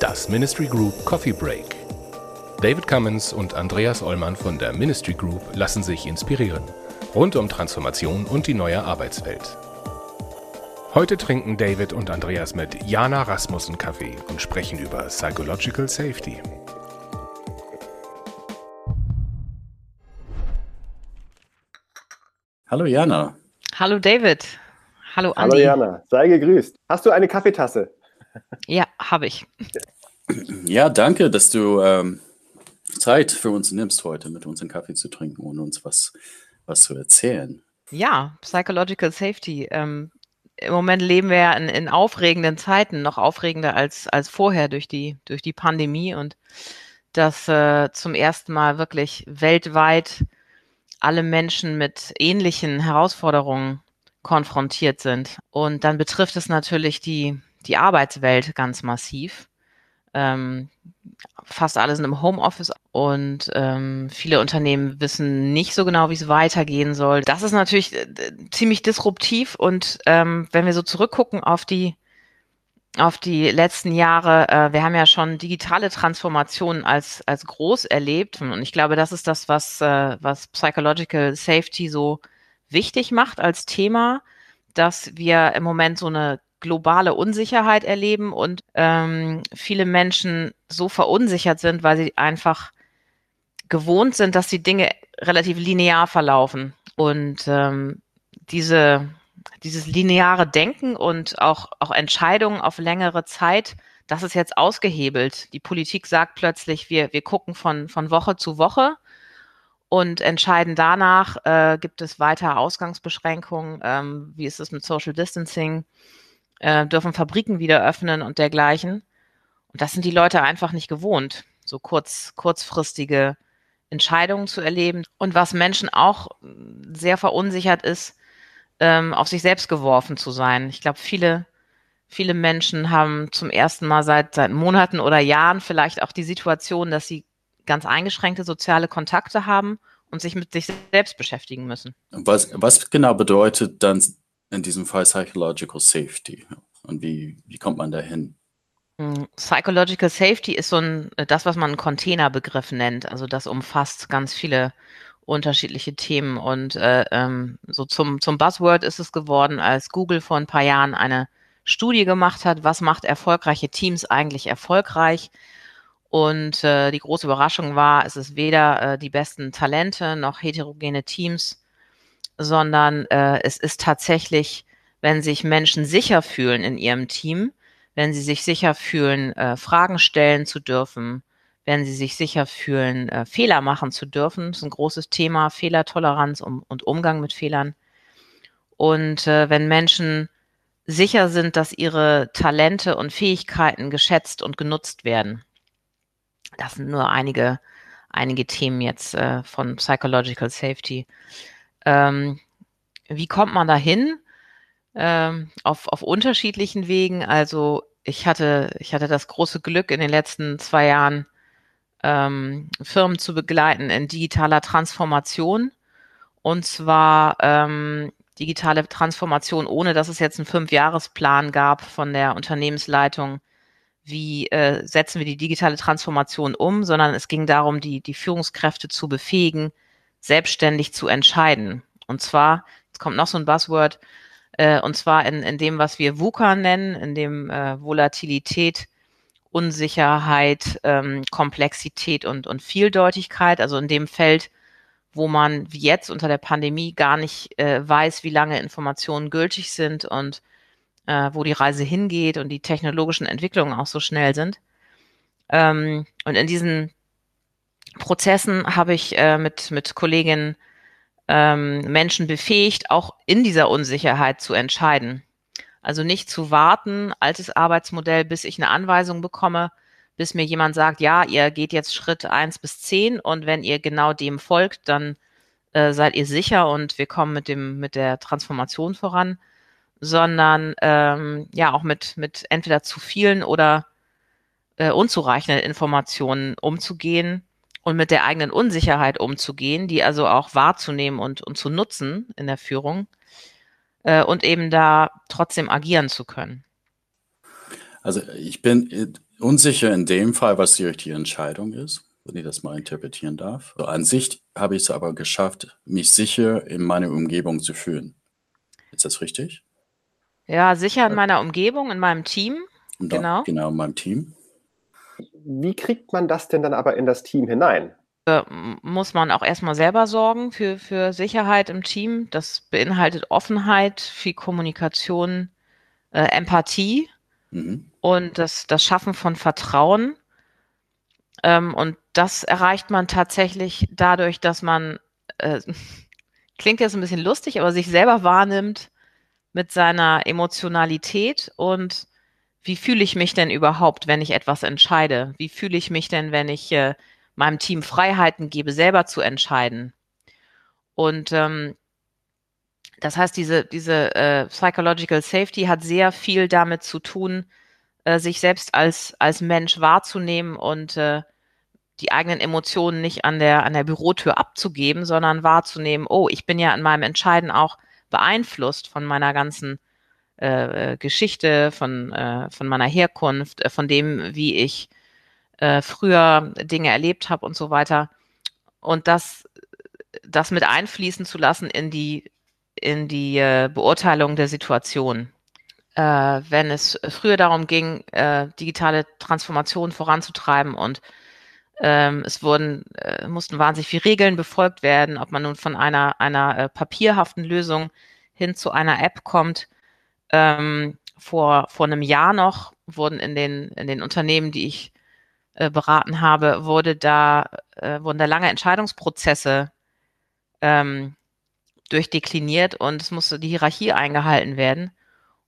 Das Ministry Group Coffee Break. David Cummins und Andreas Ollmann von der Ministry Group lassen sich inspirieren. Rund um Transformation und die neue Arbeitswelt. Heute trinken David und Andreas mit Jana Rasmussen Kaffee und sprechen über Psychological Safety. Hallo Jana. Hallo David. Hallo Andi. Hallo Jana, sei gegrüßt. Hast du eine Kaffeetasse? Ja, habe ich. Ja, danke, dass du ähm, Zeit für uns nimmst heute, mit uns einen Kaffee zu trinken und uns was, was zu erzählen. Ja, Psychological Safety. Ähm, Im Moment leben wir ja in, in, aufregenden Zeiten, noch aufregender als, als vorher durch die, durch die Pandemie und dass äh, zum ersten Mal wirklich weltweit alle Menschen mit ähnlichen Herausforderungen konfrontiert sind. Und dann betrifft es natürlich die, die Arbeitswelt ganz massiv. Ähm, fast alle sind im Homeoffice und ähm, viele Unternehmen wissen nicht so genau, wie es weitergehen soll. Das ist natürlich äh, ziemlich disruptiv und ähm, wenn wir so zurückgucken auf die auf die letzten Jahre, äh, wir haben ja schon digitale Transformationen als als groß erlebt und ich glaube, das ist das, was äh, was Psychological Safety so wichtig macht als Thema, dass wir im Moment so eine globale Unsicherheit erleben und ähm, viele Menschen so verunsichert sind, weil sie einfach gewohnt sind, dass die Dinge relativ linear verlaufen. Und ähm, diese, dieses lineare Denken und auch, auch Entscheidungen auf längere Zeit, das ist jetzt ausgehebelt. Die Politik sagt plötzlich, wir, wir gucken von, von Woche zu Woche und entscheiden danach, äh, gibt es weiter Ausgangsbeschränkungen, ähm, wie ist es mit Social Distancing, äh, dürfen Fabriken wieder öffnen und dergleichen. Und das sind die Leute einfach nicht gewohnt, so kurz, kurzfristige Entscheidungen zu erleben. Und was Menschen auch sehr verunsichert ist, ähm, auf sich selbst geworfen zu sein. Ich glaube, viele, viele Menschen haben zum ersten Mal seit, seit Monaten oder Jahren vielleicht auch die Situation, dass sie ganz eingeschränkte soziale Kontakte haben und sich mit sich selbst beschäftigen müssen. Was, was genau bedeutet dann in diesem Fall Psychological Safety? Und wie, wie kommt man dahin? Hm, Psychological Safety ist so ein, das, was man einen Containerbegriff nennt. Also das umfasst ganz viele unterschiedliche Themen. Und äh, ähm, so zum, zum Buzzword ist es geworden, als Google vor ein paar Jahren eine Studie gemacht hat, was macht erfolgreiche Teams eigentlich erfolgreich. Und äh, die große Überraschung war, es ist weder äh, die besten Talente noch heterogene Teams, sondern äh, es ist tatsächlich, wenn sich Menschen sicher fühlen in ihrem Team, wenn sie sich sicher fühlen, äh, Fragen stellen zu dürfen, wenn sie sich sicher fühlen, äh, Fehler machen zu dürfen. Das ist ein großes Thema, Fehlertoleranz um, und Umgang mit Fehlern. Und äh, wenn Menschen sicher sind, dass ihre Talente und Fähigkeiten geschätzt und genutzt werden. Das sind nur einige, einige Themen jetzt äh, von Psychological Safety. Ähm, wie kommt man dahin? Ähm, auf, auf unterschiedlichen Wegen. Also ich hatte, ich hatte das große Glück in den letzten zwei Jahren ähm, Firmen zu begleiten in digitaler Transformation. Und zwar ähm, digitale Transformation, ohne dass es jetzt einen Fünfjahresplan gab von der Unternehmensleitung, wie äh, setzen wir die digitale Transformation um, sondern es ging darum, die, die Führungskräfte zu befähigen, selbstständig zu entscheiden. Und zwar, jetzt kommt noch so ein Buzzword, äh, und zwar in, in dem, was wir VUCA nennen, in dem äh, Volatilität, Unsicherheit, ähm, Komplexität und, und Vieldeutigkeit, also in dem Feld, wo man wie jetzt unter der Pandemie gar nicht äh, weiß, wie lange Informationen gültig sind und äh, wo die Reise hingeht und die technologischen Entwicklungen auch so schnell sind. Ähm, und in diesen Prozessen habe ich äh, mit, mit Kolleginnen ähm, Menschen befähigt, auch in dieser Unsicherheit zu entscheiden. Also nicht zu warten, altes Arbeitsmodell, bis ich eine Anweisung bekomme, bis mir jemand sagt, ja, ihr geht jetzt Schritt eins bis zehn und wenn ihr genau dem folgt, dann äh, seid ihr sicher und wir kommen mit dem, mit der Transformation voran, sondern ähm, ja auch mit, mit entweder zu vielen oder äh, unzureichenden Informationen umzugehen und mit der eigenen Unsicherheit umzugehen, die also auch wahrzunehmen und, und zu nutzen in der Führung äh, und eben da trotzdem agieren zu können. Also ich bin unsicher in dem Fall, was die richtige Entscheidung ist, wenn ich das mal interpretieren darf. An sich habe ich es aber geschafft, mich sicher in meiner Umgebung zu fühlen. Ist das richtig? Ja, sicher in meiner Umgebung, in meinem Team. genau. Genau, in meinem Team. Wie kriegt man das denn dann aber in das Team hinein? Äh, muss man auch erstmal selber sorgen für, für Sicherheit im Team. Das beinhaltet Offenheit, viel Kommunikation, äh, Empathie mhm. und das, das Schaffen von Vertrauen. Ähm, und das erreicht man tatsächlich dadurch, dass man, äh, klingt jetzt ein bisschen lustig, aber sich selber wahrnimmt mit seiner Emotionalität und wie fühle ich mich denn überhaupt, wenn ich etwas entscheide? Wie fühle ich mich denn, wenn ich äh, meinem Team Freiheiten gebe, selber zu entscheiden? Und ähm, das heißt, diese, diese äh, Psychological Safety hat sehr viel damit zu tun, äh, sich selbst als, als Mensch wahrzunehmen und äh, die eigenen Emotionen nicht an der, an der Bürotür abzugeben, sondern wahrzunehmen, oh, ich bin ja in meinem Entscheiden auch beeinflusst von meiner ganzen äh, äh, Geschichte, von, äh, von meiner Herkunft, äh, von dem, wie ich äh, früher Dinge erlebt habe und so weiter. Und das, das mit einfließen zu lassen in die, in die äh, Beurteilung der Situation. Äh, wenn es früher darum ging, äh, digitale Transformation voranzutreiben und ähm, es wurden, äh, mussten wahnsinnig viele Regeln befolgt werden, ob man nun von einer, einer äh, papierhaften Lösung hin zu einer App kommt, ähm, vor, vor einem Jahr noch wurden in den, in den Unternehmen, die ich äh, beraten habe, wurde da, äh, wurden da lange Entscheidungsprozesse ähm, durchdekliniert und es musste die Hierarchie eingehalten werden.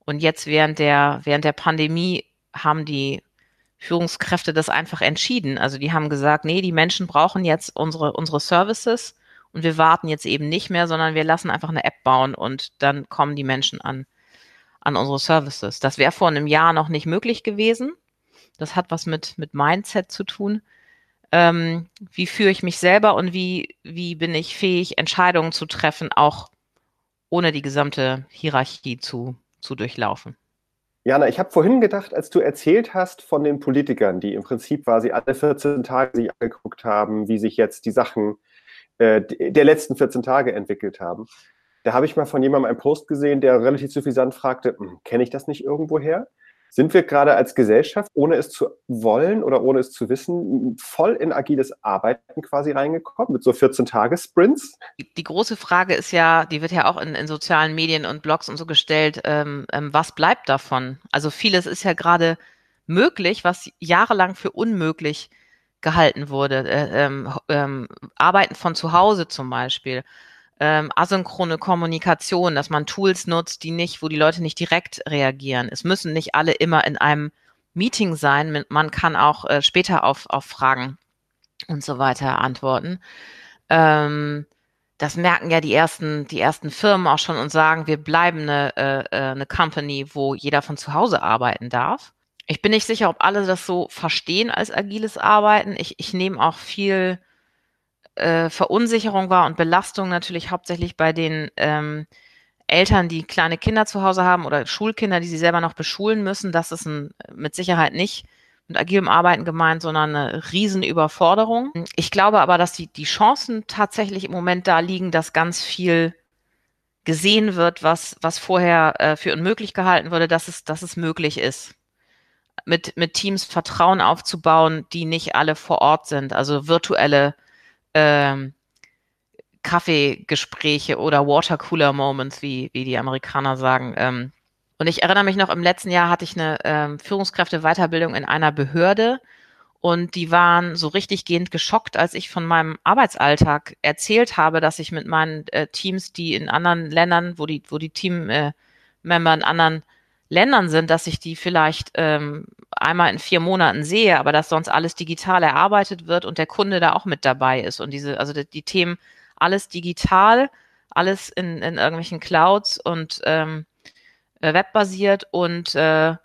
Und jetzt während der, während der Pandemie haben die Führungskräfte das einfach entschieden. Also die haben gesagt, nee, die Menschen brauchen jetzt unsere, unsere Services und wir warten jetzt eben nicht mehr, sondern wir lassen einfach eine App bauen und dann kommen die Menschen an an unsere Services. Das wäre vor einem Jahr noch nicht möglich gewesen. Das hat was mit, mit Mindset zu tun. Ähm, wie führe ich mich selber und wie, wie bin ich fähig, Entscheidungen zu treffen, auch ohne die gesamte Hierarchie zu, zu durchlaufen. Jana, ich habe vorhin gedacht, als du erzählt hast von den Politikern, die im Prinzip quasi alle 14 Tage sich angeguckt haben, wie sich jetzt die Sachen äh, der letzten 14 Tage entwickelt haben, da habe ich mal von jemandem einen Post gesehen, der relativ suffisant fragte, hm, kenne ich das nicht irgendwoher? Sind wir gerade als Gesellschaft, ohne es zu wollen oder ohne es zu wissen, voll in agiles Arbeiten quasi reingekommen mit so 14-Tage-Sprints? Die große Frage ist ja, die wird ja auch in, in sozialen Medien und Blogs und so gestellt, ähm, ähm, was bleibt davon? Also vieles ist ja gerade möglich, was jahrelang für unmöglich gehalten wurde. Äh, ähm, ähm Arbeiten von zu Hause zum Beispiel ähm, asynchrone Kommunikation, dass man Tools nutzt, die nicht, wo die Leute nicht direkt reagieren. Es müssen nicht alle immer in einem Meeting sein. Man kann auch äh, später auf, auf Fragen und so weiter antworten. Ähm, das merken ja die ersten, die ersten Firmen auch schon und sagen, wir bleiben eine, äh, äh eine Company, wo jeder von zu Hause arbeiten darf. Ich bin nicht sicher, ob alle das so verstehen als agiles Arbeiten. Ich, ich nehme auch viel äh, Verunsicherung war und Belastung natürlich hauptsächlich bei den ähm, Eltern, die kleine Kinder zu Hause haben oder Schulkinder, die sie selber noch beschulen müssen. Das ist ein, mit Sicherheit nicht mit agilem Arbeiten gemeint, sondern eine Riesenüberforderung. Ich glaube aber, dass die, die Chancen tatsächlich im Moment da liegen, dass ganz viel gesehen wird, was, was vorher äh, für unmöglich gehalten wurde, dass es, dass es möglich ist. Mit, mit Teams Vertrauen aufzubauen, die nicht alle vor Ort sind, also virtuelle ähm, Kaffeegespräche oder Watercooler Moments, wie, wie die Amerikaner sagen. Ähm, und ich erinnere mich noch, im letzten Jahr hatte ich eine ähm, Führungskräfte-Weiterbildung in einer Behörde und die waren so richtig gehend geschockt, als ich von meinem Arbeitsalltag erzählt habe, dass ich mit meinen äh, Teams, die in anderen Ländern, wo die, wo die Teammember äh, in anderen Ländern sind, dass ich die vielleicht ähm, einmal in vier Monaten sehe, aber dass sonst alles digital erarbeitet wird und der Kunde da auch mit dabei ist. Und diese, also die, die Themen, alles digital, alles in, in irgendwelchen Clouds und ähm, äh, webbasiert und äh,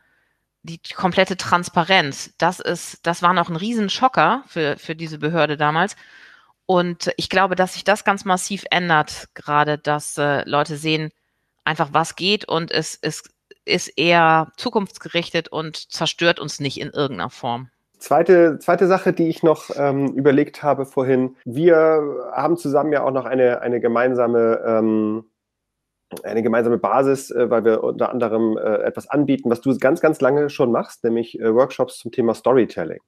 die komplette Transparenz, das ist, das war noch ein Riesenschocker für, für diese Behörde damals. Und ich glaube, dass sich das ganz massiv ändert, gerade dass äh, Leute sehen, einfach was geht und es, es ist eher zukunftsgerichtet und zerstört uns nicht in irgendeiner Form. Zweite, zweite Sache, die ich noch ähm, überlegt habe vorhin. Wir haben zusammen ja auch noch eine, eine gemeinsame ähm, eine gemeinsame Basis, äh, weil wir unter anderem äh, etwas anbieten, was du ganz, ganz lange schon machst, nämlich äh, Workshops zum Thema Storytelling.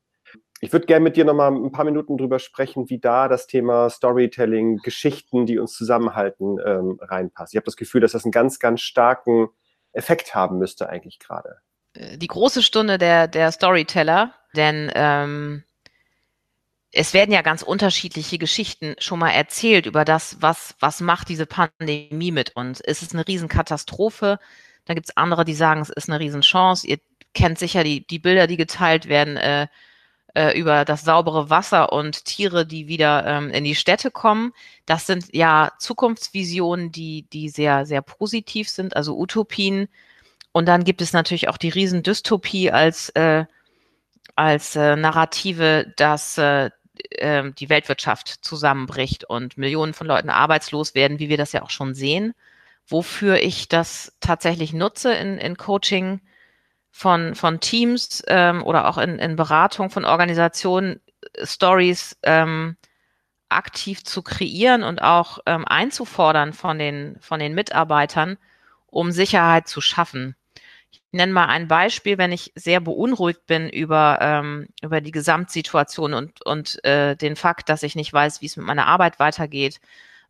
Ich würde gerne mit dir noch mal ein paar Minuten drüber sprechen, wie da das Thema Storytelling, Geschichten, die uns zusammenhalten, ähm, reinpasst. Ich habe das Gefühl, dass das einen ganz, ganz starken Effekt haben müsste eigentlich gerade. Die große Stunde der, der Storyteller, denn ähm, es werden ja ganz unterschiedliche Geschichten schon mal erzählt über das, was, was macht diese Pandemie mit uns. Ist es eine Riesenkatastrophe? Da gibt es andere, die sagen, es ist eine Riesenchance. Ihr kennt sicher die, die Bilder, die geteilt werden äh, äh, über das saubere Wasser und Tiere, die wieder ähm, in die Städte kommen. Das sind ja Zukunftsvisionen, die, die sehr, sehr positiv sind, also Utopien. Und dann gibt es natürlich auch die Riesendystopie als, äh, als äh, Narrative, dass äh, äh, die Weltwirtschaft zusammenbricht und Millionen von Leuten arbeitslos werden, wie wir das ja auch schon sehen. Wofür ich das tatsächlich nutze in, in Coaching von, von Teams ähm, oder auch in, in Beratung von Organisationen, Stories ähm, aktiv zu kreieren und auch ähm, einzufordern von den, von den Mitarbeitern, um Sicherheit zu schaffen. Nenne mal ein Beispiel, wenn ich sehr beunruhigt bin über, ähm, über die Gesamtsituation und, und äh, den Fakt, dass ich nicht weiß, wie es mit meiner Arbeit weitergeht,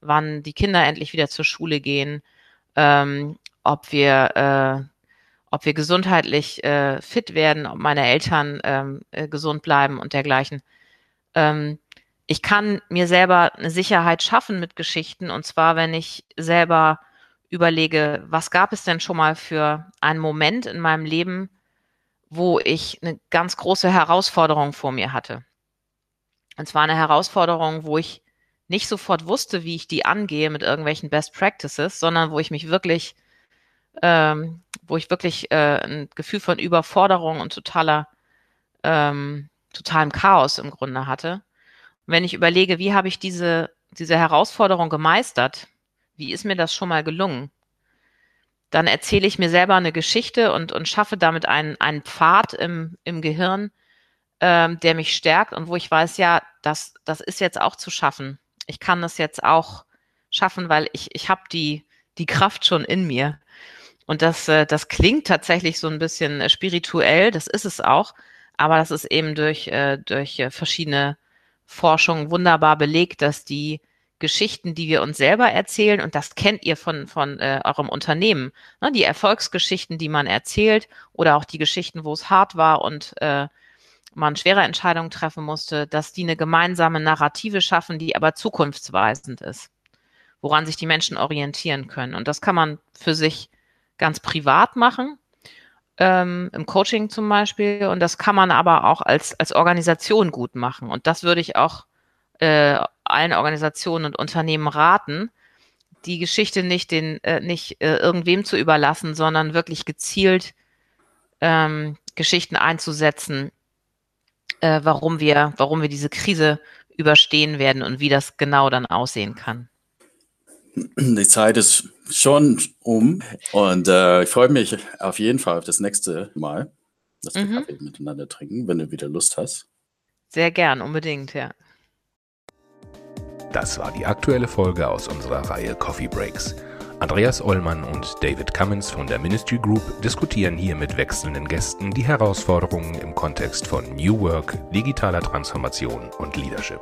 wann die Kinder endlich wieder zur Schule gehen, ähm, ob wir äh, ob wir gesundheitlich äh, fit werden, ob meine Eltern ähm, äh, gesund bleiben und dergleichen. Ähm, ich kann mir selber eine Sicherheit schaffen mit Geschichten und zwar, wenn ich selber überlege, was gab es denn schon mal für einen Moment in meinem Leben, wo ich eine ganz große Herausforderung vor mir hatte. Und zwar eine Herausforderung, wo ich nicht sofort wusste, wie ich die angehe mit irgendwelchen Best Practices, sondern wo ich mich wirklich, ähm, wo ich wirklich äh, ein Gefühl von Überforderung und totaler, ähm, totalem Chaos im Grunde hatte. Und wenn ich überlege, wie habe ich diese, diese Herausforderung gemeistert, wie ist mir das schon mal gelungen? Dann erzähle ich mir selber eine Geschichte und, und schaffe damit einen, einen Pfad im, im Gehirn, ähm, der mich stärkt und wo ich weiß, ja, das, das ist jetzt auch zu schaffen. Ich kann das jetzt auch schaffen, weil ich, ich habe die, die Kraft schon in mir. Und das, äh, das klingt tatsächlich so ein bisschen äh, spirituell, das ist es auch, aber das ist eben durch, äh, durch verschiedene Forschungen wunderbar belegt, dass die Geschichten, die wir uns selber erzählen, und das kennt ihr von, von äh, eurem Unternehmen, ne, die Erfolgsgeschichten, die man erzählt oder auch die Geschichten, wo es hart war und äh, man schwere Entscheidungen treffen musste, dass die eine gemeinsame Narrative schaffen, die aber zukunftsweisend ist, woran sich die Menschen orientieren können. Und das kann man für sich ganz privat machen, ähm, im Coaching zum Beispiel, und das kann man aber auch als, als Organisation gut machen. Und das würde ich auch äh, allen Organisationen und Unternehmen raten, die Geschichte nicht den äh, nicht äh, irgendwem zu überlassen, sondern wirklich gezielt ähm, Geschichten einzusetzen, äh, warum wir warum wir diese Krise überstehen werden und wie das genau dann aussehen kann. Die Zeit ist schon um und äh, ich freue mich auf jeden Fall auf das nächste Mal, dass wir mhm. Kaffee miteinander trinken, wenn du wieder Lust hast. Sehr gern, unbedingt, ja. Das war die aktuelle Folge aus unserer Reihe Coffee Breaks. Andreas Ollmann und David Cummins von der Ministry Group diskutieren hier mit wechselnden Gästen die Herausforderungen im Kontext von New Work, digitaler Transformation und Leadership.